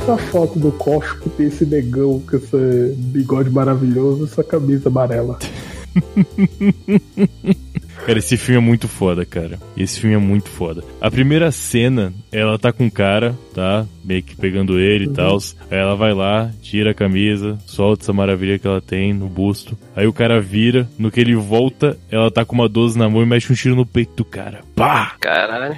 essa foto do que tem esse negão com esse bigode maravilhoso, essa camisa amarela. Cara, esse filme é muito foda, cara. Esse filme é muito foda. A primeira cena, ela tá com o cara, tá? Meio que pegando ele e tal. Aí ela vai lá, tira a camisa, solta essa maravilha que ela tem no busto. Aí o cara vira, no que ele volta, ela tá com uma 12 na mão e mexe um tiro no peito do cara. Pá! Caralho.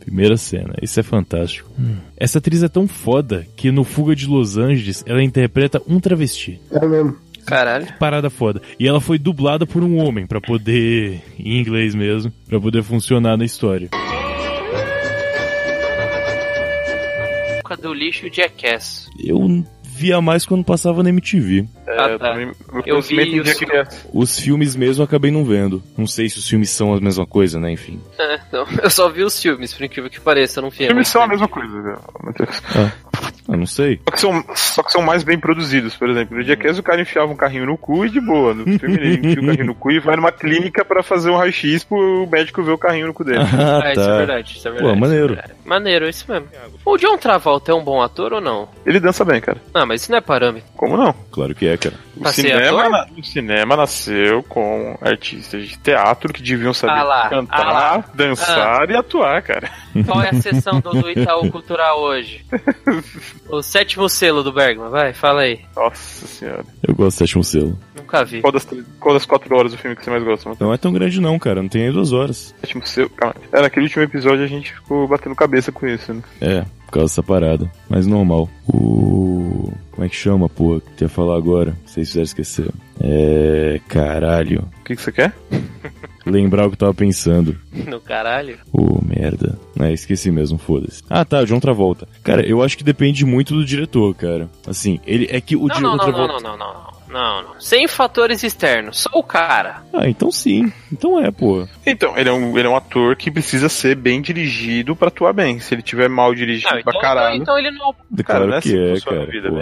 Primeira cena. Isso é fantástico. Essa atriz é tão foda que no Fuga de Los Angeles ela interpreta um travesti. É mesmo. Caralho. Parada foda. E ela foi dublada por um homem pra poder, em inglês mesmo, pra poder funcionar na história. Época do lixo e o Jackass. Eu via mais quando passava na MTV. Ah, tá. Eu vi os-. Os filmes mesmo eu acabei não vendo. Não sei se os filmes são a mesma coisa, né? Enfim. É, não, eu só vi os filmes, por incrível que pareça, eu não vi. Os filmes são a mesma coisa, velho. Meu Ah, não sei. Só que, são, só que são mais bem produzidos, por exemplo. No Jackass o cara enfiava um carrinho no cu e de boa. No filme ele enfia o carrinho no cu e vai numa clínica pra fazer um raio-x pro médico ver o carrinho no cu dele. Ah, Ah, isso é tá. verdade, isso é verdade. Pô, maneiro. isso é. Maneiro, isso mesmo. O John Travolta é um bom ator ou não? Ele dança bem, cara. Ah, mas isso não é parâmetro. Como não? Claro que é, cara. O Pra ser cinema, na- o cinema nasceu com artistas de teatro que deviam saber Ah lá, cantar, ah lá. dançar e atuar, cara. Qual é a sessão do, do Itaú Cultural hoje? O sétimo selo do Bergman, vai, fala aí. Nossa senhora. Eu gosto do sétimo selo. Nunca vi. Qual das, qual das quatro horas do filme que você mais gosta? Matheus? Não é tão grande não, cara. Não tem nem duas horas. Sétimo seu. Calma. É, naquele último episódio a gente ficou batendo cabeça com isso, né? É, por causa dessa parada. Mas normal. O... Como é que chama, pô? Que tu ia falar agora? Vocês fizeram esquecer. É... Caralho. O que, que você quer? Lembrar o que eu tava pensando. No caralho. Ô, merda. É, esqueci mesmo, foda-se. Ah, tá, John Travolta. Cara, eu acho que depende muito do diretor, cara. Assim, ele é que o Não, John não, não, não, Travolta... não, não, não, não. Não, não. Sem fatores externos, só o cara. Ah, então sim. Então é, pô. Então, ele é, um, ele é um ator que precisa ser bem dirigido pra atuar bem. Se ele tiver mal dirigido Não, pra então, caralho. então ele não. Claro não é que assim que é, cara. vida, pô.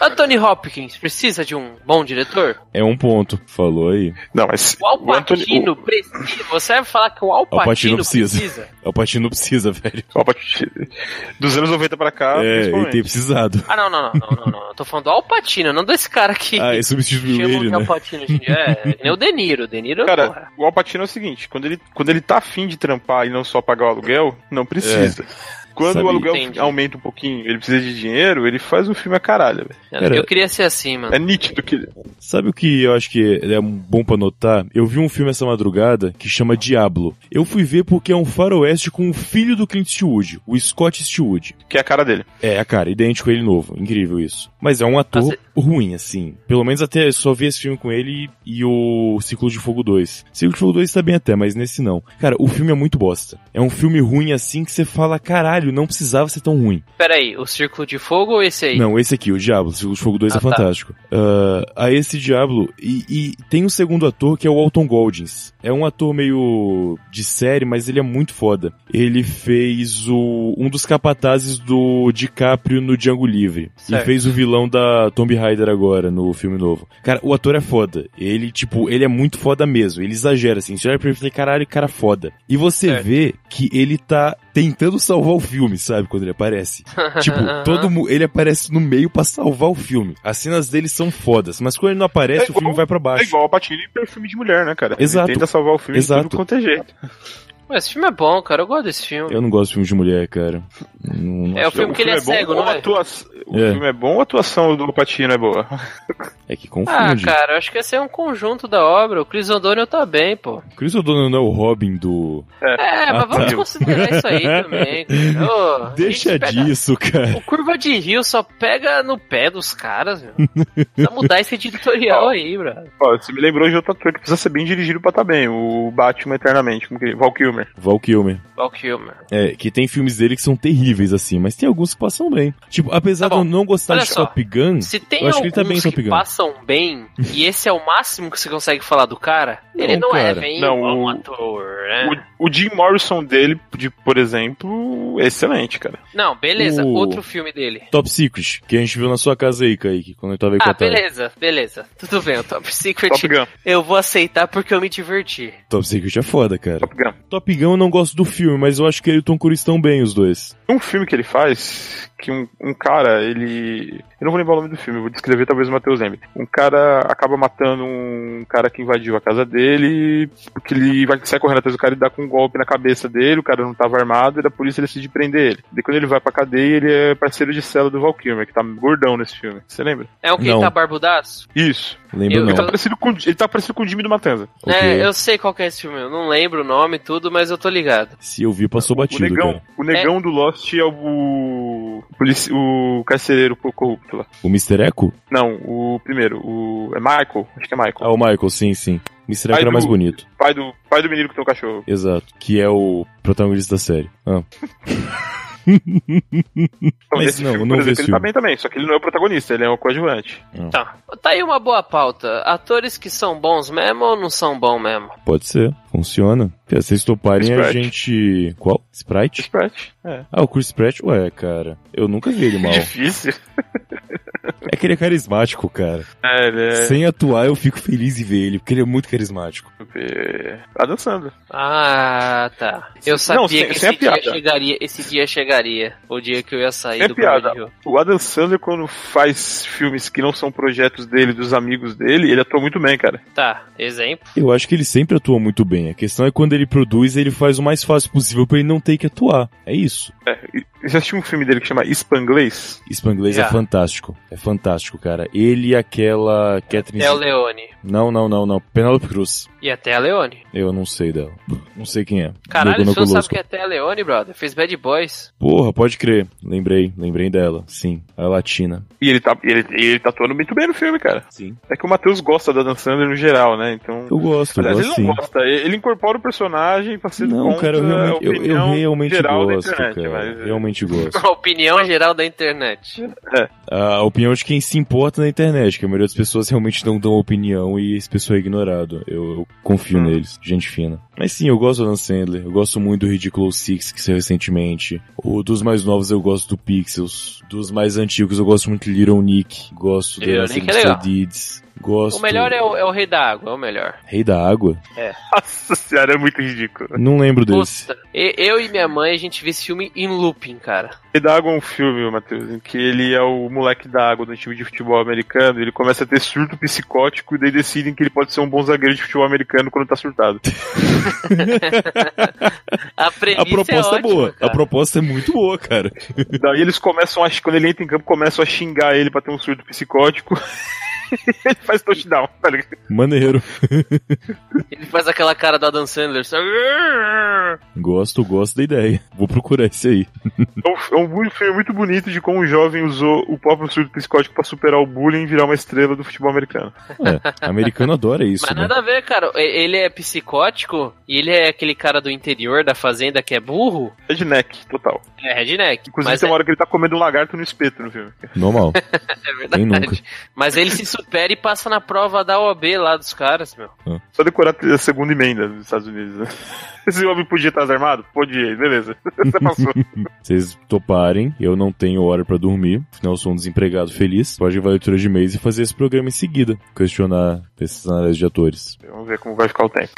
Anthony Hopkins precisa de um bom diretor? É um ponto. Falou aí. Não, mas. O Al Anthony- Pacino precisa. Você vai falar que o Al Al Pacino Pacino precisa. precisa? Não precisa, velho. o Al Pacino- Dos anos 90 pra cá, é, ele tem precisado. Ah, não, não, não, não, não, não. Eu tô falando do Al Pacino, não desse cara que Ah, ele substituiu ele, de Al né? Pacino hoje em dia. É, é nem o De Niro. O De Niro, Cara, porra. o Al Pacino é o seguinte, quando ele, quando ele tá afim de trampar e não só pagar o aluguel, não precisa. Quando Sabe- o aluguel Entendi. aumenta um pouquinho, ele precisa de dinheiro, ele faz um filme a caralho, velho. Eu queria ser assim, mano. É nítido que. Sabe o que eu acho que é bom pra notar? Eu vi um filme essa madrugada que chama Diablo. Eu fui ver porque é um faroeste com o filho do Clint Eastwood, o Scott Eastwood. que é a cara dele. É, a cara, idêntico a ele novo. Incrível isso. Mas é um ator Mas ruim, assim. Pelo menos até eu só vi esse filme com ele e o Ciclo de Fogo 2. Ciclo de Fogo 2 tá bem até, mas nesse não. Cara, o filme é muito bosta. É um filme ruim assim que você fala, caralho, não precisava ser tão ruim. Pera aí, o Círculo de Fogo ou esse aí? Não, esse aqui, o Diablo, o Círculo de Fogo 2 Ah, é tá. fantástico. Ah, a esse Diablo, e, e tem um segundo ator que é o Alton Goldings. É um ator meio de série, mas ele é muito foda. Ele fez o um dos capatazes do DiCaprio no Django Livre. Certo. E fez o vilão da Tomb Raider agora, no filme novo. Cara, o ator é foda. Ele, tipo, ele é muito foda mesmo. Ele exagera, assim. Você olha pra ele e fala, caralho, cara foda. E você Certo. vê que ele tá tentando salvar o filme, sabe? Quando ele aparece. Tipo, todo mu- ele aparece no meio pra salvar o filme. As cenas dele são fodas, mas quando ele não aparece, É o filme igual- vai pra É baixo. igual o Patino em perfume de mulher, né, cara? Exato. Ele tenta salvar o filme Exato. de tudo quanto é jeito. Pô, esse filme é bom, cara. Eu gosto desse filme. Eu não gosto de filme de mulher, cara. Não- É o filme que ele é, bom cego, ou não é? atua- O É. filme é bom ou a atuação do Patino é boa? É que Ah, confunde. cara, eu acho que esse é um conjunto da obra. O Chris O'Donnell tá bem, pô. Chris O'Donnell não é o Robin do... É, Ah, mas vamos tá. considerar isso aí também. cara. Ô, Deixa pega- disso, cara. O Curva de Rio só pega no pé dos caras, meu. Precisa mudar esse editorial aí, bro. Ó, você me lembrou de outro ator que precisa ser bem dirigido pra tá bem. O Batman Eternamente, como que... Val Kilmer. Val Kilmer. Val Kilmer. É, que tem filmes dele que são terríveis, assim, mas tem alguns que passam bem. Tipo, apesar Tá não, não gostar olha de só. Top Gun, Se tem eu acho que ele tá bem em Top que Gun. passam bem, e esse é o máximo que você consegue falar do cara, ele Não, não é cara. bem Não, um ator, né? O, o Jim Morrison dele, de, por exemplo, é excelente, cara. Não, beleza, O- outro filme dele. Top Secret, que a gente viu na sua casa aí, Kaique, quando eu tava aí com Ah, beleza, beleza. Tudo bem, o Top Secret Top Gun. eu vou aceitar porque eu me diverti. Top Secret é foda, cara. Top Gun. Top Gun eu não gosto do filme, mas eu acho que ele e o Tom Cruise estão bem, os dois. Tem um filme que ele faz que um, um cara, ele. Eu não vou lembrar o nome do filme, eu vou descrever, talvez o Matheus lembre. Um cara acaba matando um cara que invadiu a casa dele, porque ele vai sai correndo atrás do cara e dá com um golpe na cabeça dele, o cara não tava armado, e da polícia decide prender ele. Daí quando ele vai pra cadeia, ele é parceiro de cela do Val Kilmer, que tá gordão nesse filme. Você lembra? É um que Não. tá barbudaço? Isso. Lembro Eu- não. Ele tá parecido com, ele tá parecido com o Jimmy do Matanza. É, eu sei qual que é esse filme, eu não lembro o nome e tudo, mas eu tô ligado. Se eu vi, passou O batido, negão, cara. o negão do Lost é o. polici- o carcereiro corrupto O Mr. Echo? Não, o primeiro, o. É Michael? Acho que é Michael. Ah, o Michael, sim, sim. Mr. Echo era mais bonito. Pai do, pai do menino que tem um cachorro. Exato. Que é o protagonista da série. Ah. Mas não, filme, não por exemplo, ele tá bem também, só que ele não é o protagonista, ele é o coadjuvante. Tá. Tá aí uma boa pauta. Atores que são bons mesmo ou não são bons mesmo? Pode ser. Funciona. Se vocês toparem, a Sprite. gente... Qual? Sprite? Sprite. É. Ah, o Chris Pratt? Ué, cara. Eu nunca vi ele mal. Difícil. É que ele é carismático, cara. É, ele é. Sem atuar, eu fico feliz em ver ele, porque ele é muito carismático. Tá dançando. Ah, tá. Eu sabia Não, sem- que sem a esse dia chegaria, esse dia chegaria. O dia que eu ia sair Sem do piada. O Adam Sandler, quando faz filmes que não são projetos dele, dos amigos dele, ele atua muito bem, cara. Tá, exemplo. Eu acho que ele sempre atua muito bem. A questão é quando ele produz, ele faz o mais fácil possível pra ele não ter que atuar. É isso. É, e- você assistiu um filme dele que chama Spanglês? Spanglês Já. é fantástico. É fantástico, cara. Ele e aquela Catherine... Até o Leone. Não, não, não, não. Penelope Cruz. E até a Leone. Eu não sei dela. Não sei quem é. Caralho, você não sabe que é até a Leone, brother. Fez Bad Boys. Porra, pode crer. Lembrei, lembrei dela. Sim, a latina. E ele tá, ele, ele tá atuando muito bem no filme, cara. Sim. É que o Matheus gosta da Dan Sandler no geral, né? Então. Eu gosto, eu Aliás, gosto ele sim. não gosta, ele incorpora o personagem pra ser Não, cara, eu realmente, eu, eu realmente geral da gosto, internet, cara. mas- é. Realmente gosto. A opinião geral da internet. A opinião de quem se importa na internet, que a maioria das pessoas realmente não dão opinião e esse pessoal é ignorado. Eu, eu confio Hum. neles, gente fina. Mas sim, eu gosto do Dan Sandler, eu gosto muito do Ridiculous Six, que saiu recentemente. O dos mais novos eu gosto do Pixels. Dos mais antigos eu gosto muito de Little Nick. Gosto da Nick Mr. é. Deeds. Gosto... O melhor é o, é o Rei da Água, é o melhor. Rei da Água? Nossa senhora, é muito ridículo. Não lembro desse. Puta, eu e minha mãe, a gente viu esse filme em looping, cara. E da água é um filme, Matheus, em que ele é o moleque da água do time de futebol americano, ele começa a ter surto psicótico e daí decidem que ele pode ser um bom zagueiro de futebol americano quando tá surtado. A A proposta é, ótima, boa. cara. A proposta é muito boa, cara. daí eles começam a, quando ele entra em campo, começam a xingar ele pra ter um surto psicótico. ele faz touchdown, tá ligado? Maneiro. Ele faz aquela cara do Adam Sandler. sabe? Gosto, gosto da ideia. Vou procurar esse aí. É um, é um filme muito bonito de como um jovem usou o próprio surto psicótico pra superar o bullying e virar uma estrela do futebol americano. É, americano adora isso, Mas né? nada a ver, cara. Ele é psicótico e ele é aquele cara do interior da fazenda que é burro. Redneck, total. É redneck. Inclusive mas tem é, uma hora que ele tá comendo um lagarto no espeto no filme. Normal. é verdade. Mas ele se supera e passa na prova da OAB lá dos caras, meu. Só decorar a segunda emenda dos Estados Unidos, né? Esse homem podia estar armado? Podia, beleza. Você passou. Vocês toparem, eu não tenho hora pra dormir, afinal eu sou um desempregado feliz. Pode levar a leitura de mês e fazer esse programa em seguida. Questionar esses análises de atores. Vamos ver como vai ficar o tempo.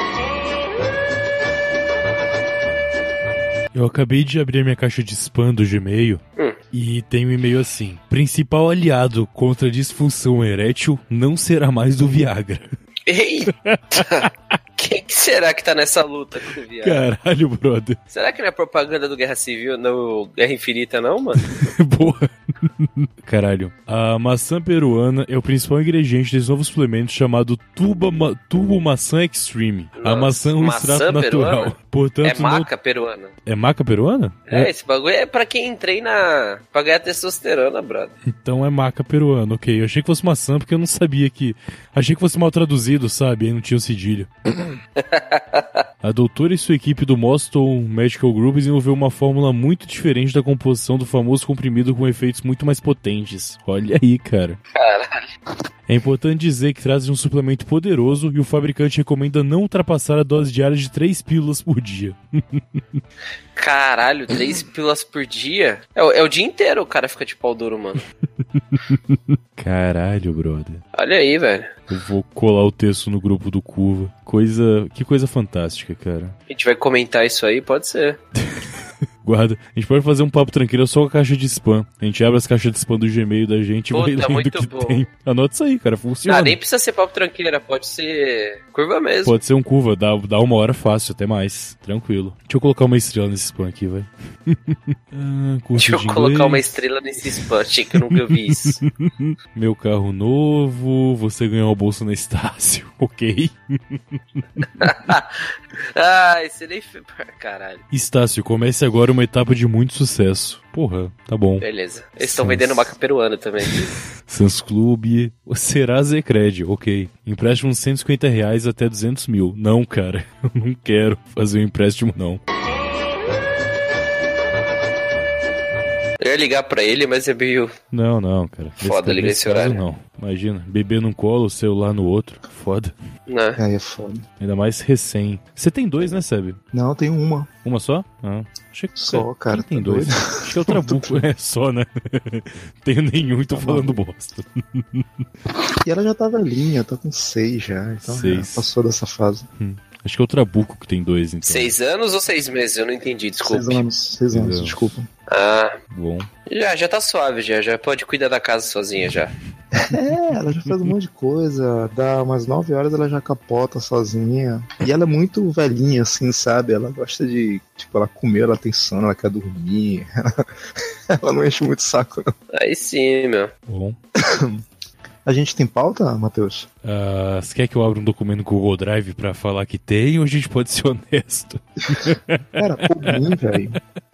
Eu acabei de abrir a minha caixa de spam do Gmail Hum. E tem um e-mail assim: Principal aliado contra a disfunção erétil não será mais do Viagra. Eita! Quem que será que tá nessa luta com o viado? Caralho, brother. Será que não é propaganda do Guerra Civil, no Guerra Infinita, não, mano? Porra. Caralho. A maçã peruana é o principal ingrediente desse novo suplemento chamado tuba ma Turbo Maçã Extreme. a Nossa, maçã é um maçã extrato natural. peruana? Portanto, é não... maca peruana. É maca peruana? É, esse bagulho é pra quem treina pra ganhar testosterona, brother. Então é maca peruana, ok. Eu achei que fosse maçã porque eu não sabia que. Achei que fosse mal traduzido, sabe? Aí não tinha o cedilho. A doutora e sua equipe do Boston Medical Group desenvolveu uma fórmula muito diferente da composição do famoso comprimido com efeitos muito mais potentes. Olha aí, cara. Caralho. É importante dizer que trata de um suplemento poderoso e o fabricante recomenda não ultrapassar a dose diária de 3 pílulas por dia. Caralho, três pílulas por dia? É, o- é o dia inteiro o cara fica de pau duro, mano. Caralho, brother. Olha aí, velho. Eu vou colar o texto no grupo do Curva. Coisa. Que coisa fantástica, cara. A gente vai comentar isso aí? Pode ser. Guarda. A gente pode fazer um papo tranquilo só com a caixa de spam. A gente abre as caixas de spam do Gmail da gente e vai Puta, lendo o que bom. tem. Anota isso aí, cara. Funciona. Ah, nem precisa ser papo tranqueira, pode ser curva mesmo. Pode ser um curva, dá, dá uma hora fácil, até mais. Tranquilo. Deixa eu colocar uma estrela nesse spam aqui, vai. ah, Deixa eu de colocar uma estrela nesse spam, achei que eu nunca vi isso. Meu carro novo, você ganhou uma bolsa na Estácio. Ok. Ah, esse nem. Caralho. Estácio, comece agora uma etapa de muito sucesso. Porra, tá bom. Beleza. Eles estão vendendo maca peruana também. Sans Clube, será Zecred, ok. Empréstimo uns 150 reais até 200 mil. Não, cara, eu não quero fazer um empréstimo, não. Eu ia ligar pra ele, mas é meio. Não, não, cara. Foda ligar nesse esse caso, horário. Não, imagina, bebê num colo, celular no outro. Foda. Né? Aí é foda. Ainda mais recém. Você tem dois, né, Seb? Não, tem uma. Uma só? Ah, achei que Só, cara, tem tá dois? doido? Acho que é o Trabuco. É só, né? Tenho nenhum e tô Tá falando bosta. E ela já tá velhinha, tá com seis já. Então Seis. já passou dessa fase. Acho que é o Trabuco que tem dois, então. Seis anos ou seis meses? Eu não entendi, desculpe. Seis anos, seis anos, anos. desculpa. Ah, Bom. já, já tá suave, já. Já pode cuidar da casa sozinha já. É, ela já faz um monte de coisa. Dá umas nove horas ela já capota sozinha. E ela é muito velhinha, assim, sabe? Ela gosta de. Tipo, ela comer, ela tem sono, ela quer dormir. ela não enche muito saco, não. Aí sim, meu. Bom. A gente tem pauta, Matheus? Ah, você quer que eu abra um documento no Google Drive pra falar que tem ou a gente pode ser honesto? Cara, por mim, velho.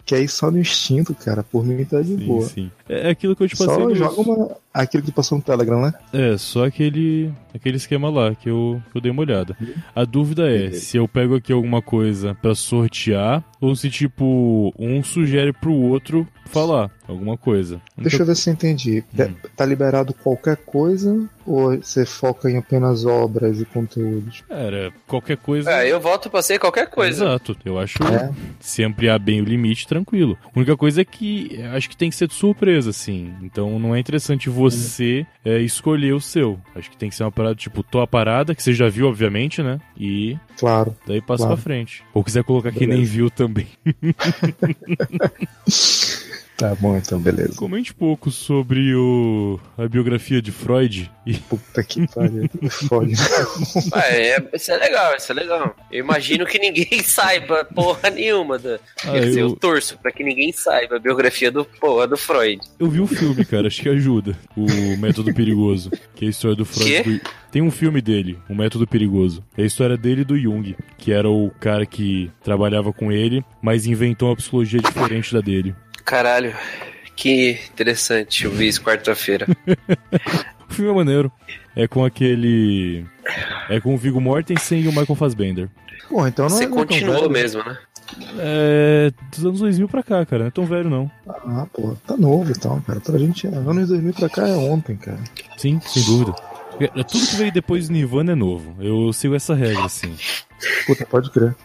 Que aí só no instinto, cara. Por mim tá de Sim, boa. sim. É aquilo que eu te passei. Só no- joga uma. Aquilo que passou no Telegram, né? É, só aquele, aquele esquema lá que eu, que eu dei uma olhada. A dúvida é Beleza. se eu pego aqui alguma coisa pra sortear ou se, tipo, um sugere pro outro falar alguma coisa. Deixa eu ver se eu entendi. Hum. Tá liberado qualquer coisa ou você foca em apenas obras e conteúdos? Cara, qualquer coisa. É, eu volto pra ser qualquer coisa. Exato. Eu acho É. se ampliar bem o limite, tranquilo. A única coisa é que eu acho que tem que ser de surpresa, assim. Então não é interessante você é, escolher o seu. Acho que tem que ser uma parada, tipo, tô a parada, que você já viu, obviamente, né? E Claro. daí passa Claro. pra frente. Ou quiser colocar quem nem Beleza. viu também. Tá bom, então, beleza. Comente pouco sobre o, a biografia de Freud e Puta que pariu. Foda. Ah, é, isso é legal, isso é legal. Eu imagino que ninguém saiba porra nenhuma. Da... Ah, Quer dizer, eu- eu torço pra que ninguém saiba a biografia do porra do Freud. Eu vi o filme, cara, acho que ajuda. O Método Perigoso, que é a história do Freud. Do- Tem um filme dele, O Método Perigoso. É a história dele e do Jung, que era o cara que trabalhava com ele, mas inventou uma psicologia diferente da dele. Caralho, que interessante. Eu vi isso quarta-feira. O filme é maneiro. É com aquele. É com o Viggo Mortensen e o Michael Fassbender. Pô, então não Você é é continuou velho. mesmo, né? É. dos anos 2000 pra cá, cara. Não é tão velho, não. Ah, pô, tá novo então, cara. Pra gente, é, anos 2000 pra cá é ontem, cara. Sim, sem dúvida. É, Tudo que veio depois do Nirvana é novo. Eu sigo essa regra, assim. Puta, pode crer.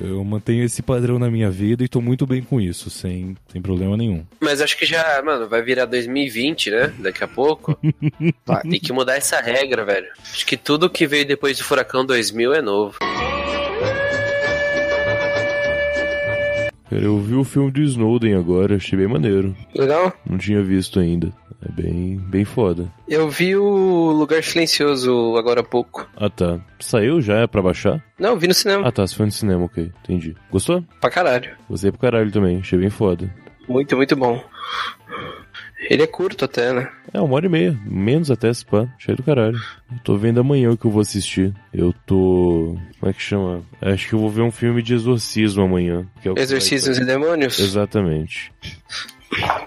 Eu mantenho esse padrão na minha vida e tô muito bem com isso, sem, sem problema nenhum. Mas acho que já, mano, vai virar 2020, né? Daqui a pouco. Vai. Tem que mudar essa regra, velho. Acho que tudo que veio depois do Furacão 2000 é novo. Cara, eu vi o filme do Snowden agora, achei bem maneiro. Legal? Não tinha visto ainda. É bem, bem foda. Eu vi o Lugar Silencioso agora há pouco. Ah tá. Saiu já? É pra baixar? Não, vi no cinema. Ah tá, se foi no cinema, ok. Entendi. Gostou? Pra caralho. Gostei pro caralho também, achei bem foda. Muito, muito bom. Ele é curto até, né? É, uma hora e meia. Menos até, se pá. Cheio do caralho. Eu tô vendo amanhã o que eu vou assistir. Eu tô... Como é que chama? Acho que eu vou ver um filme de exorcismo amanhã. Que é que vai- Exorcismos e Demônios? Exatamente.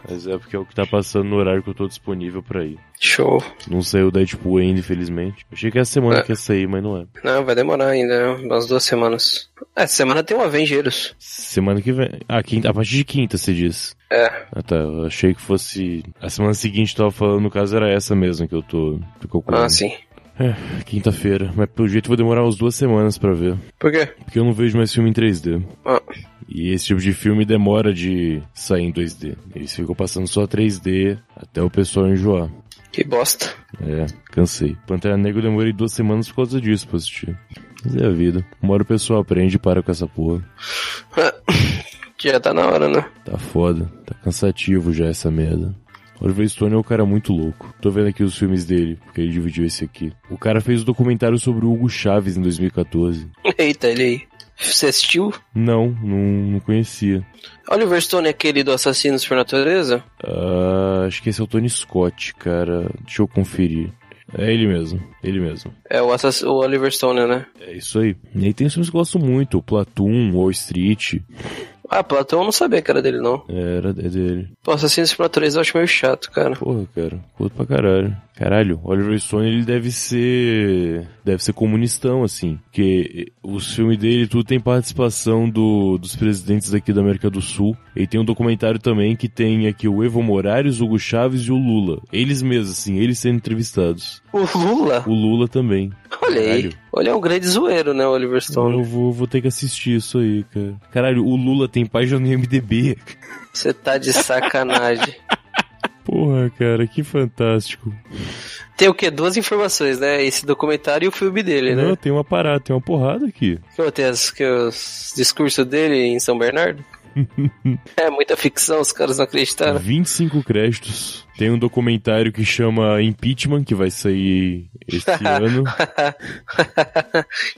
Mas é porque é o que tá passando no horário que eu tô disponível pra ir. Show. Não saiu Deadpool ainda, infelizmente. Achei que essa semana É. que ia sair, mas não é. Não, vai demorar ainda, né? umas duas semanas. É, semana tem o Avengers. Semana que vem. Ah, quinta, a partir de quinta, você diz. É. Ah, tá. Eu achei que fosse. A semana seguinte tava falando, no caso era essa mesmo que eu tô. tô calculando. Ah, sim. É, quinta-feira. Mas pelo jeito vou demorar umas duas semanas pra ver. Por quê? Porque eu não vejo mais filme em 3D. Ah. E esse tipo de filme demora de sair em 2D. Eles ficam passando só 3D até o pessoal enjoar. Que bosta. É, cansei. Pantera Negra eu demorei duas semanas por causa disso pra assistir. Mas é a vida. Uma hora o pessoal aprende e para com essa porra. Já tá na hora, né? Tá foda. Tá cansativo já essa merda. Oliver Stone é um cara muito louco. Tô vendo aqui os filmes dele, porque ele dividiu esse aqui. O cara fez um documentário sobre o Hugo Chaves em 2014. Eita, ele aí. Você assistiu? Não, não, não conhecia. Oliver Stone é aquele do Assassinos por Natureza? Ah, acho que esse é o Tony Scott, cara. Deixa eu conferir. É ele mesmo, ele mesmo. É o, assass o Oliver Stone, né? É isso aí. E aí tem filmes que eu gosto muito, o Platoon, Wall Street. Ah, Platão eu não sabia que era dele, não. Era, é dele. Pô, Assassinos por Natureza eu acho meio chato, cara. Porra, cara. Curto pra caralho. Caralho, Oliver Stone ele deve ser. Deve ser comunistão, assim. Porque os filmes dele tudo tem participação do, dos presidentes daqui da América do Sul. E tem um documentário também que tem aqui o Evo Morales, o Hugo Chaves e o Lula. Eles mesmos, assim, eles sendo entrevistados. O Lula? O Lula também. Olha aí. Caralho. Olha, é um grande zoeiro, né, Oliver Stone? Eu vou, vou ter que assistir isso aí, cara. Caralho, o Lula tem página no MDB. Você tá de sacanagem. Porra, cara, que fantástico. Tem o quê? Duas informações, né? Esse documentário e o filme dele, né? Não, tem uma parada, tem uma porrada aqui. As, que os discursos dele em São Bernardo? é muita ficção, os caras não acreditaram. 25 créditos. Tem um documentário que chama Impeachment, que vai sair esse ano.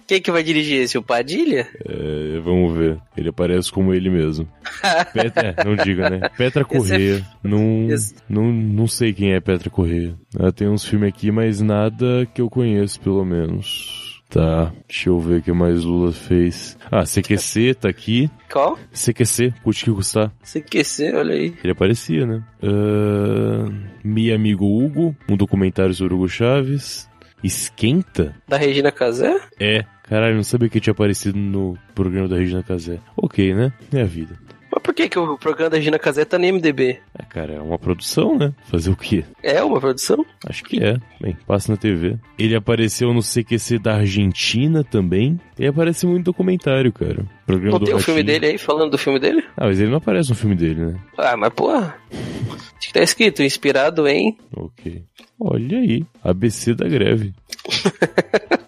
Quem que vai dirigir esse? O Padilha? É, vamos ver. Ele aparece como ele mesmo. Petra, é, não diga, né? Petra Corrêa. Não, Esse- não, não sei quem é Petra Corrêa. Ela tem uns filmes aqui, mas nada que eu conheço, pelo menos. Tá, deixa eu ver o que mais Lula fez. Ah, CQC tá aqui. Qual? CQC, curte que custar. CQC, olha aí. Ele aparecia, né? Ah, Mi Amigo Hugo, um documentário sobre Hugo Chaves. Esquenta? Da Regina Casé? É. Caralho, não sabia que tinha aparecido no programa da Regina Casé. Ok, né? É a vida. Por que, que o programa da Regina Casé tá no MDB? É, cara, é uma produção, né? Fazer o quê? É uma produção? Acho que é. Bem, passa na TV. Ele apareceu no CQC da Argentina também. E aparece muito documentário, cara. Programa Não tem o filme Ratinho. dele aí, falando do filme dele? Ah, mas ele não aparece no filme dele, né? Ah, mas porra. Tinha que tá escrito, inspirado em... Ok. Olha aí. ABC da greve.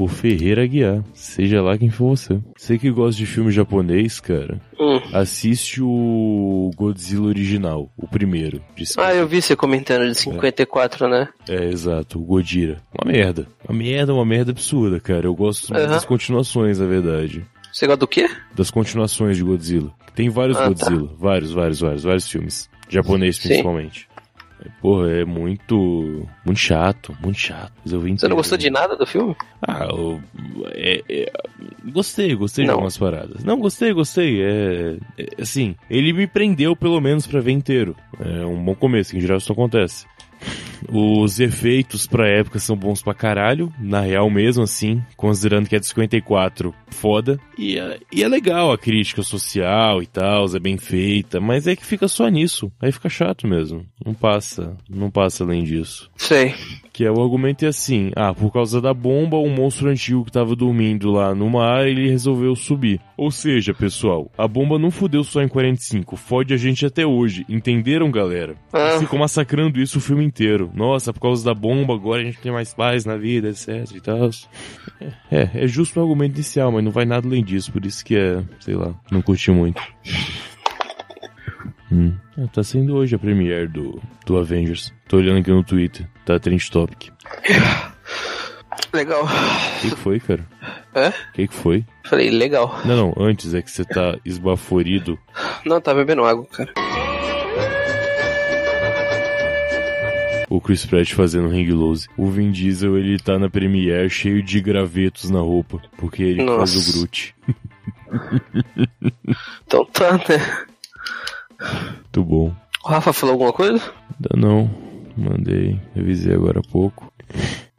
Por Ferreira Guiar. Seja lá quem for você. Você que gosta de filme japonês, cara, Hum. assiste o Godzilla original. O primeiro. de Ah, eu vi você comentando de 54, né? É, exato, o Godira. Uma merda. Uma merda, uma merda absurda, cara. Eu gosto Aham. das continuações, na verdade. Você gosta do quê? Das continuações de Godzilla. Tem vários Ah, tá. Godzilla. Vários, vários, vários, vários filmes. Japonês, Sim. principalmente. Porra, é muito. Muito chato, muito chato. Mas eu vi Você não gostou de nada do filme? Ah, eu, é- é- gostei, gostei de Não. algumas paradas. Não, gostei, gostei. É, é, assim, ele me prendeu pelo menos pra ver inteiro. É um bom começo, que em geral isso acontece. Os efeitos pra época são bons pra caralho, na real mesmo, assim, considerando que é de 54, foda. E é, e é legal a crítica social e tal, é bem feita, mas é que fica só nisso. Aí fica chato mesmo. Não passa, não passa além disso. Sei. Que é o argumento é assim, ah, por causa da bomba, um monstro antigo que tava dormindo lá no mar, ele resolveu subir. Ou seja, pessoal, a bomba não fudeu só em 45, fode a gente até hoje, entenderam, galera? Ah. Ficou massacrando isso o filme inteiro. Nossa, por causa da bomba, agora a gente tem mais paz na vida, etc e tal. É, é justo o argumento inicial, mas não vai nada além disso, por isso que é, sei lá, não curti muito. Hum. Ah, tá sendo hoje a premiere do, do Avengers. Tô olhando aqui no Twitter. Tá Trend Topic. Legal. O que, que foi, cara? É? O que, que foi? Falei, legal. Não, não, antes é que você tá esbaforido. Não, tá bebendo água, cara. O Chris Pratt fazendo Hang Loose. O Vin Diesel, ele tá na Premiere cheio de gravetos na roupa. Porque ele faz Nossa. o Groot. Então tá, né? Muito bom. O Rafa falou alguma coisa? Ainda não. Mandei. Revisei agora há pouco.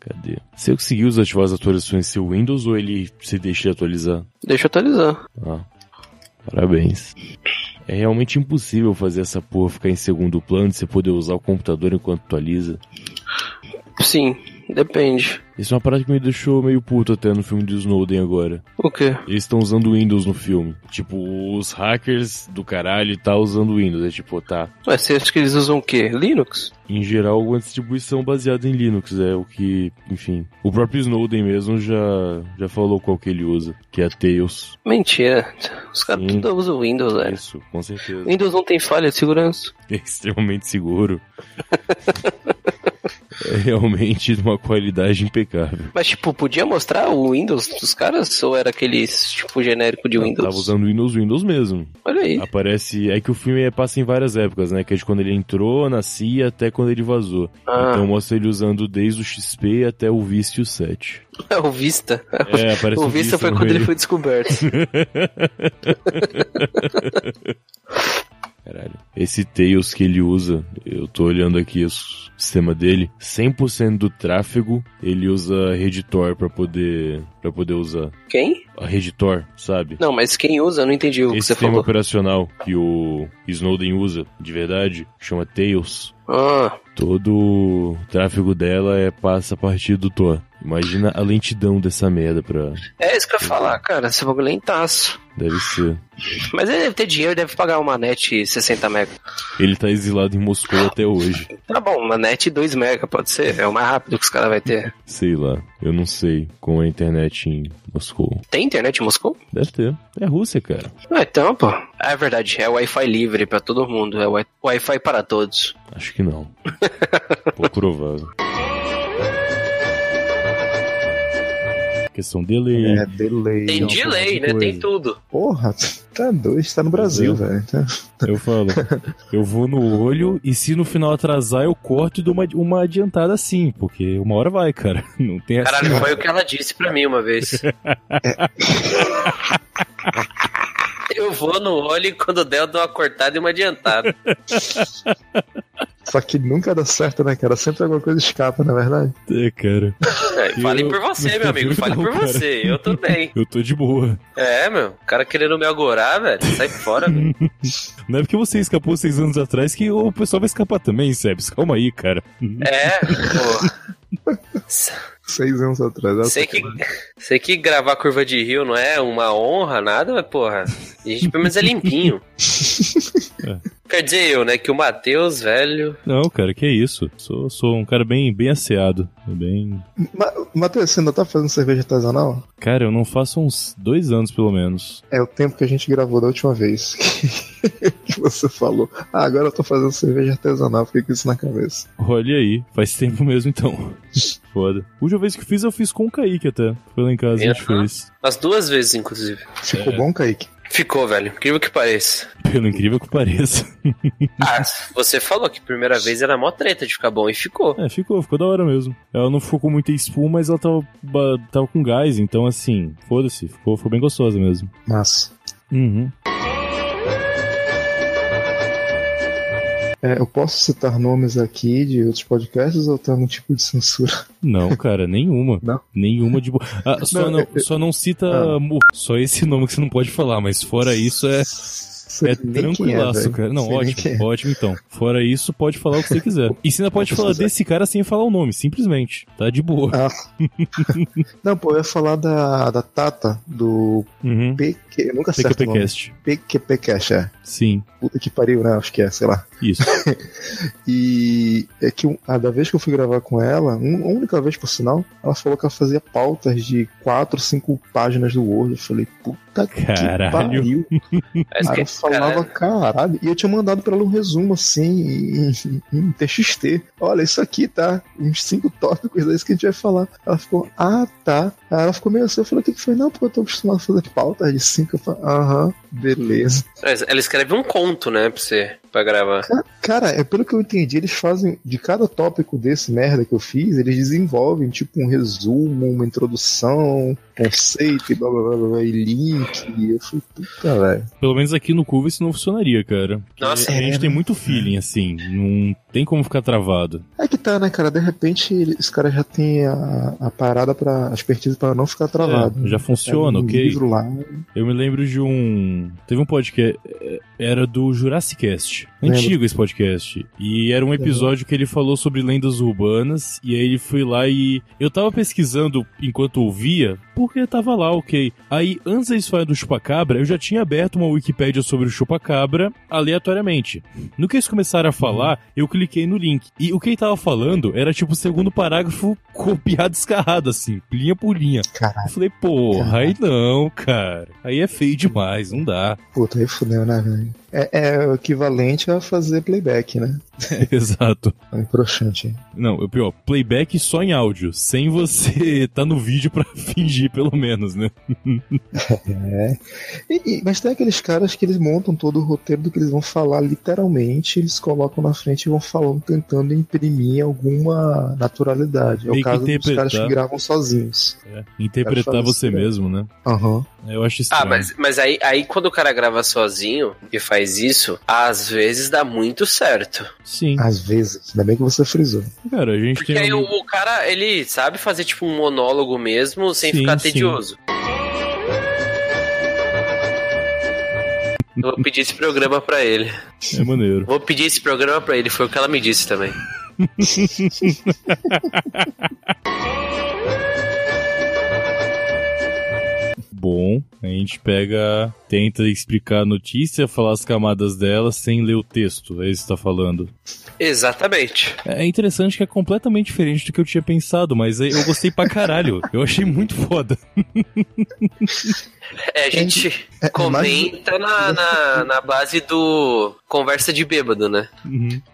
Cadê? Você conseguiu desativar as atualizações seu Windows ou ele se deixa de atualizar? Deixa atualizar. Ah, parabéns. É realmente impossível fazer essa porra ficar em segundo plano e você poder usar o computador enquanto atualiza. Sim, depende. Isso é uma parada que me deixou meio puto até no filme de Snowden agora. O quê? Eles estão usando Windows no filme. Tipo, os hackers do caralho tá usando Windows. É tipo, tá. Ué, você acha que eles usam o quê? Linux? Em geral, alguma distribuição baseada em Linux. É o que, enfim. O próprio Snowden mesmo já, já falou qual que ele usa, que é a Tails. Mentira. Os caras tudo usam Windows, velho. Isso, com certeza. Windows não tem falha de segurança. É extremamente seguro. é realmente de uma qualidade impecável. Mas, tipo, podia mostrar o Windows dos caras? Ou era aquele, tipo, genérico de Eu Windows? Tava usando Windows Windows mesmo. Olha aí. Aparece. É que o filme é- passa em várias épocas, né? Que é de quando ele entrou, nascia até quando ele vazou. Ah. Então mostra ele usando desde o XP até o Vista e o 7. o Vista. É, aparece o Vista foi no quando ele meio. foi descoberto. Caralho. Esse Tails que ele usa, eu tô olhando aqui o sistema dele, 100% do tráfego ele usa Reditor pra poder para poder usar. Quem? A Reditor, sabe? Não, mas quem usa? Eu não entendi o que Esse você sistema falou. operacional que o Snowden usa, de verdade, chama Tails. Ah, Todo o tráfego dela é passa a partir do Tor. Imagina a lentidão dessa merda pra. é isso que eu ia falar, cara. Esse bagulho é lentaço. Deve ser. Mas ele deve ter dinheiro, deve pagar uma net 60 mega. Ele tá exilado em Moscou até hoje. Tá bom, uma net 2 mega pode ser. É o mais rápido que os caras vão ter. Sei lá. Eu não sei como é a internet em Moscou. Tem internet em Moscou? Deve ter. É Rússia, cara. Ah, então, pô. É verdade, é Wi-Fi livre pra todo mundo. É wi- Wi-Fi para todos. Acho que não. Pouco provável. Questão delay. É, delay. Tem Não, delay, né? Tem coisa. tudo. Porra, tá doido, tá no Brasil, é. velho. Tá- Eu falo, eu vou no olho e se no final atrasar eu corto e dou uma, uma adiantada sim, porque uma hora vai, cara. Não tem. Caralho, foi o que ela disse pra mim uma vez. Eu vou no olho e quando der eu dou uma cortada e uma adiantada. Só que nunca dá certo, né, cara? Sempre alguma coisa escapa, na verdade. É, cara. É, fale Eu- por você, meu amigo. Fale por Não, cara. você. Eu tô bem. Eu tô de boa. É, meu. O cara querendo me agorar, velho. Sai fora, velho. Não é porque você escapou seis anos atrás que o pessoal vai escapar também, Sebs. Calma aí, cara. É, pô. Seis anos atrás. ela Sei que, sei que gravar curva de rio não é uma honra, nada, mas porra, a gente pelo menos é limpinho. Quer dizer eu, né, que o Matheus, velho. Não, cara, que isso. Sou, sou um cara bem, bem asseado. Bem. Ma Matheus, você ainda tá fazendo cerveja artesanal? Cara, eu não faço uns dois anos, pelo menos. É o tempo que a gente gravou da última vez. que você falou. Ah, agora eu tô fazendo cerveja artesanal, fiquei com isso na cabeça. Olha aí, faz tempo mesmo então. Foda. A última vez que fiz, eu fiz com o Kaique até. Foi lá em casa, a gente fez. As duas vezes, inclusive. Ficou É. bom, Kaique? Ficou, velho. Incrível que pareça. Pelo incrível que pareça. Ah, você falou que primeira vez era mó treta de ficar bom e ficou. É, ficou, ficou da hora mesmo. Ela não ficou com muita espuma, mas ela tava, tava com gás, então assim, foda-se, ficou, ficou bem gostosa mesmo. Massa. Uhum. É, eu posso citar nomes aqui de outros podcasts ou tem algum tipo de censura? Não, cara, nenhuma. Não? Nenhuma de boa. Ah, só, Não, não, eu- só não cita Ah. Só esse nome que você não pode falar, mas fora isso é, Sei é quem tranquilaço, velho. cara. Não, Sei ótimo, é. ótimo então. Fora isso, pode falar o que você quiser. E você ainda pode falar pesquisar. desse cara sem falar o nome, simplesmente. Tá de boa. Ah. Não, pô, eu ia falar da, da Tata, do Uhum. PQ. Eu nunca acerto o nome. PQPcast. PQPcast, é. Sim, Puta que pariu, né? Acho que é, sei lá. isso. E é que a da vez que eu fui gravar com ela, um- a única vez por sinal, ela falou que ela fazia pautas de 4, 5 páginas do Word. Eu falei, puta Caralho. que pariu. Eu falava, caralho. E eu tinha mandado pra ela um resumo assim, em, em TXT. Olha, isso aqui tá, uns cinco tópicos, é isso que a gente vai falar. Ela ficou, ah, tá. Aí ela ficou meio assim, eu falei, o que que foi? Não, porque eu tô acostumado a fazer pautas de cinco. Eu falei, aham, beleza. Ela escreve um conto, né, pra você. Pra gravar. Cara, é pelo que eu entendi, eles fazem. De cada tópico desse merda que eu fiz, eles desenvolvem, tipo, um resumo, uma introdução, conceito e blá blá blá, blá e link. E eu falei, puta, velho. Pelo menos aqui no Cuba isso não funcionaria, cara. Nossa, a gente é, tem né? muito feeling, assim. Não tem como ficar travado. É que tá, né, cara? De repente, ele- os caras já têm a, a parada pra. a expertise pra não ficar travado. É, já funciona, Pega um ok. livro lá. Eu me lembro de um. Teve um podcast. é, Era do Jurassic Cast. Lembro. Antigo esse podcast. E era um episódio que ele falou sobre lendas urbanas. E aí ele foi lá e. Eu tava pesquisando enquanto ouvia, porque tava lá, ok. Aí, antes da história do chupacabra, eu já tinha aberto uma Wikipédia sobre o chupacabra aleatoriamente. No que eles começaram a falar, eu cliquei no link. E o que ele tava falando era tipo o segundo parágrafo copiado descarrado, assim, linha por linha. Caralho, Eu falei, porra, aí não, cara. Aí é feio demais, não dá. puta, aí fudeu, né, velho? É, é o equivalente a fazer playback, né? Exato. É um broxante. Não, o pior, playback só em áudio, sem você tá no vídeo pra fingir, pelo menos, né? É. E- e- mas tem aqueles caras que eles montam todo o roteiro do que eles vão falar literalmente, eles colocam na frente e vão falando, tentando imprimir alguma naturalidade. É o que caso dos caras que gravam sozinhos. É, interpretar você isso, mesmo, né? Aham. Eu acho estranho. Ah, mas, mas aí, aí quando o cara grava sozinho e faz isso, às vezes dá muito certo. Sim. Às vezes. Ainda bem que você frisou. Cara, a gente Porque tem. aí um- o, cara, ele sabe fazer tipo um monólogo mesmo, sem Sim, ficar sim. tedioso. Eu vou pedir esse programa pra ele. É maneiro. Vou pedir esse programa pra ele, foi o que ela me disse também. Bom, a gente pega. Tenta explicar a notícia, falar as camadas dela sem ler o texto. É isso que você tá falando. Exatamente. É interessante que é completamente diferente do que eu tinha pensado, mas eu gostei pra caralho. Eu achei muito foda. É, a gente é, comenta na, na, na base do conversa de bêbado, né?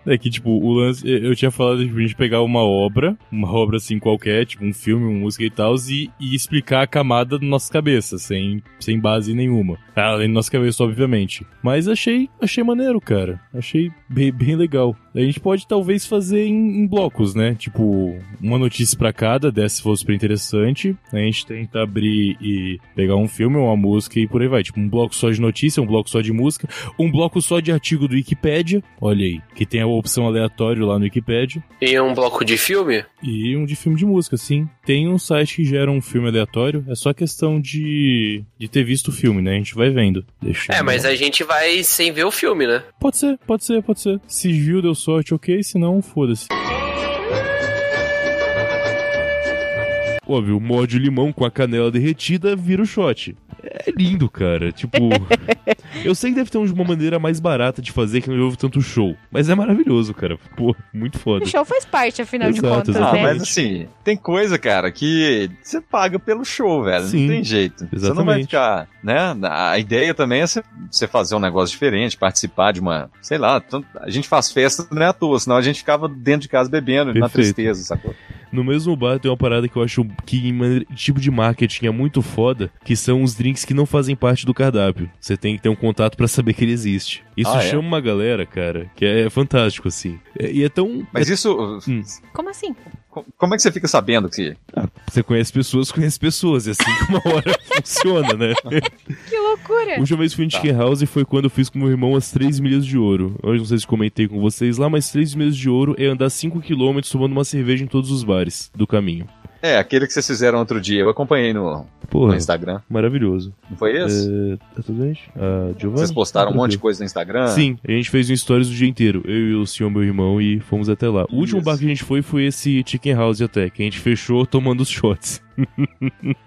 É que, tipo, o lance. Eu tinha falado de a gente pegar uma obra, uma obra assim qualquer, tipo um filme, uma música e tal, e, e explicar a camada da nossa cabeça, sem, sem base nenhuma. Além da nossa cabeça, obviamente. Mas achei, achei maneiro, cara. Achei bem, bem legal. A gente pode talvez fazer em, em blocos, né? Tipo, uma notícia pra cada, dessa se for super interessante. A gente tenta abrir e pegar um filme, uma música e por aí vai. Tipo, um bloco só de notícia, um bloco só de música, um bloco só de artigo do Wikipedia. Olha aí, que tem a opção aleatório lá no Wikipedia. E um bloco de filme? E um de filme de música, sim. Tem um site que gera um filme aleatório. É só questão de, de ter visto o filme, né? A gente vai vendo. Deixa É, mas a gente vai sem ver o filme, né? Pode ser, pode ser, pode ser. Se viu, deu sorte, ok. Se não, foda-se. Óbvio, morde o limão com a canela derretida, vira o shot. É lindo, cara. Tipo. eu sei que deve ter uma maneira mais barata de fazer que não houve tanto show. Mas é maravilhoso, cara. Pô, muito foda. O show faz parte, afinal de Exato, contas, exato. Ah, né? mas assim, tem coisa, cara, que você paga pelo show, velho. Sim, não tem jeito. Você não vai exatamente. ficar, né? A ideia também é você- fazer um negócio diferente, participar de uma, sei lá, a gente faz festa não é à toa, senão a gente ficava dentro de casa bebendo, na Perfeito. tristeza, sacou? No mesmo bar tem uma parada que eu acho que em tipo de marketing é muito foda, que são os drinks que não fazem parte do cardápio. Você tem que ter um contato pra saber que ele existe. Isso Ah, é? chama uma galera, cara, que é fantástico, assim. É- e é tão... Mas é- isso, Hum. Como assim? Co- como é que você fica sabendo que... Você conhece pessoas, conhece pessoas, e assim que uma hora funciona, né? Que loucura! A última vez que fui em Tá. Chicken House foi quando eu fiz com meu irmão as 3 milhas de ouro. Hoje não sei se comentei com vocês lá, mas 3 milhas de ouro é andar 5km tomando uma cerveja em todos os bares do caminho. É, aquele que vocês fizeram outro dia, eu acompanhei no, no Porra, Instagram. maravilhoso. Não foi esse? É, tá tudo bem? Ah, Giovanni? Vocês postaram um monte de coisa no Instagram? Sim, a gente fez um stories o dia inteiro. Eu e o senhor, meu irmão, e fomos até lá. O último Isso. bar que a gente foi foi esse Chicken House até, que a gente fechou tomando os shots.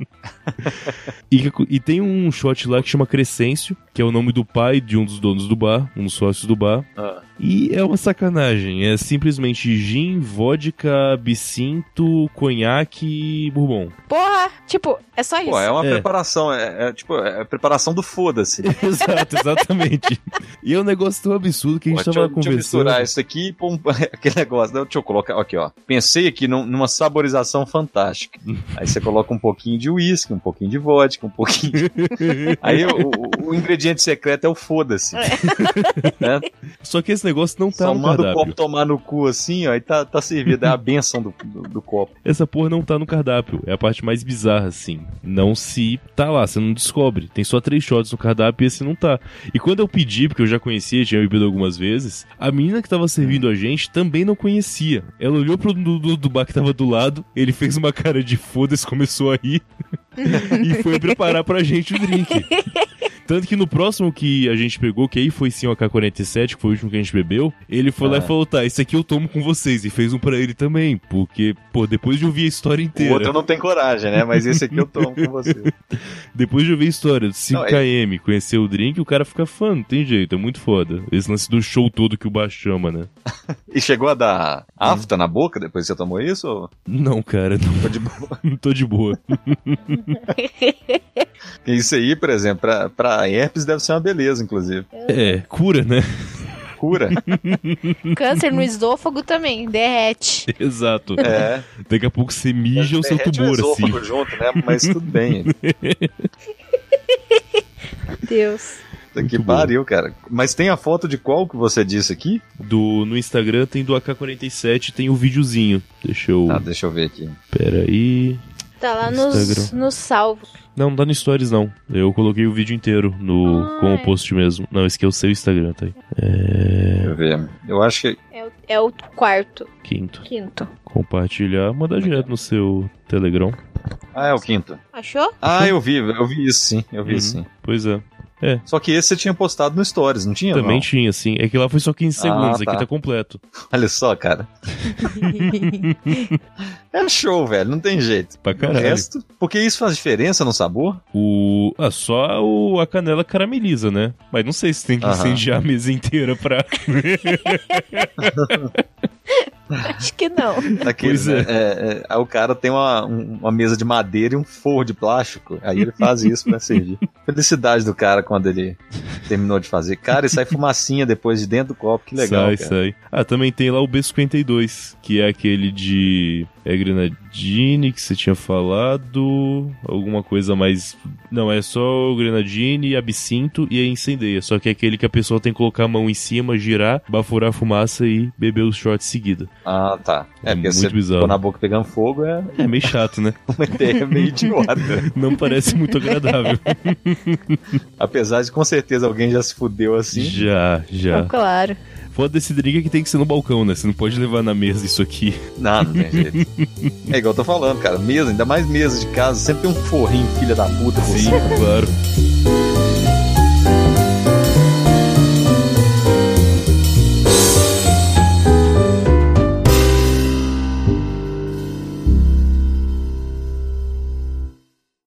e, e tem um shot lá que chama Crescêncio, que é o nome do pai de um dos donos do bar, um dos sócios do bar. Ah. E é uma sacanagem. É simplesmente gin, vodka, absinto, conhaque e bourbon. Porra! Tipo, é só isso. Pô, é uma É. preparação, é, é tipo, é a preparação do foda-se. Exato, exatamente. e é um negócio tão absurdo que a gente Pô, tava deixa, eu- deixa eu conversando. misturar isso aqui e pôr um, aquele negócio. né? Deixa eu colocar aqui, ó. Pensei aqui num- numa saborização fantástica. Aí você você coloca um pouquinho de uísque, um pouquinho de vodka, um pouquinho. De... Aí o, o, o, ingrediente secreto é o foda-se. né? Só que esse negócio não tá Só no manda cardápio. o copo tomar no cu assim, ó, e tá, tá servido. É a benção do, do, do, copo. Essa porra não tá no cardápio. É a parte mais bizarra, assim. Não se tá lá, você não descobre. Tem só três shots no cardápio e esse não tá. E quando eu pedi, porque eu já conhecia, tinha bebido algumas vezes, a menina que tava servindo a gente também não conhecia. Ela olhou pro do, do, do bar que tava do lado, ele fez uma cara de foda-se, começou a rir e foi preparar pra gente o drink. Tanto que no próximo que a gente pegou, que aí foi sim o AK-47, que foi o último que a gente bebeu, ele foi ah. lá e falou: tá, esse aqui eu tomo com vocês. E fez um pra ele também. Porque, pô, depois de ouvir a história inteira. O outro não tem coragem, né? Mas esse aqui eu tomo com você. depois de ouvir a história do 5KM, conhecer o drink, o cara fica fã, não tem jeito, é muito foda. Esse lance do show todo que o bar chama, né? e chegou a dar afta hum. na boca depois que você tomou isso? Ou... Não, cara, não. Tô de boa. não tô de boa. isso aí, por exemplo, pra, pra herpes deve ser uma beleza, inclusive. É, cura, né? Cura. Câncer no esôfago também, derrete. Exato. É. Daqui a pouco você mija o seu tumor, o assim. junto, né? Mas tudo bem. Deus. Que pariu, cara. Mas tem a foto de qual que você disse aqui? Do, no Instagram tem do AK-47, tem o videozinho. Deixa eu... Ah, deixa eu ver aqui. Pera aí... Tá lá nos, nos salvos. Não, não tá no Stories, não. Eu coloquei o vídeo inteiro no, ah, com o post mesmo. Não, esse aqui é o seu Instagram, tá aí. É... Deixa eu ver. Eu acho que. É o, é o quarto. Quinto. Quinto. Compartilhar, mandar direto no seu Telegram. Ah, é o quinto. Achou? Ah, eu vi, eu vi isso sim. Eu vi uhum. isso sim. Pois é. É. Só que esse você tinha postado no Stories, não tinha? Também não? tinha, sim. É que lá foi só 15 ah, segundos, tá. aqui tá completo. Olha só, cara. é show, velho, não tem jeito. Pra caralho. O resto, porque isso faz diferença no sabor? O. Ah, só o... a canela carameliza, né? Mas não sei se tem que incendiar a mesa inteira pra. Acho que não. Daqueles, é. É, é, o cara tem uma, uma mesa de madeira e um forro de plástico. Aí ele faz isso pra servir. Felicidade do cara quando ele terminou de fazer. Cara, e sai fumacinha depois de dentro do copo. Que legal. Sai, cara. sai. Ah, também tem lá o B52, que é aquele de. É grenadine que você tinha falado. Alguma coisa mais. Não, é só o grenadine, absinto e a incendeia. Só que é aquele que a pessoa tem que colocar a mão em cima, girar, baforar a fumaça e beber os shots em seguida. Ah, tá. É, É porque muito você bizarro. pôr na boca pegando fogo é É meio chato, né? uma ideia meio idiota. Não parece muito agradável. Apesar de com certeza alguém já se fudeu assim. Já, já. Claro. Foda desse drink é que tem que ser no balcão, né? Você não pode levar na mesa isso aqui. Não, não tem jeito. É igual eu tô falando, cara. Mesa, ainda mais mesa de casa, sempre tem um forrinho, filha da puta, por Sim, claro.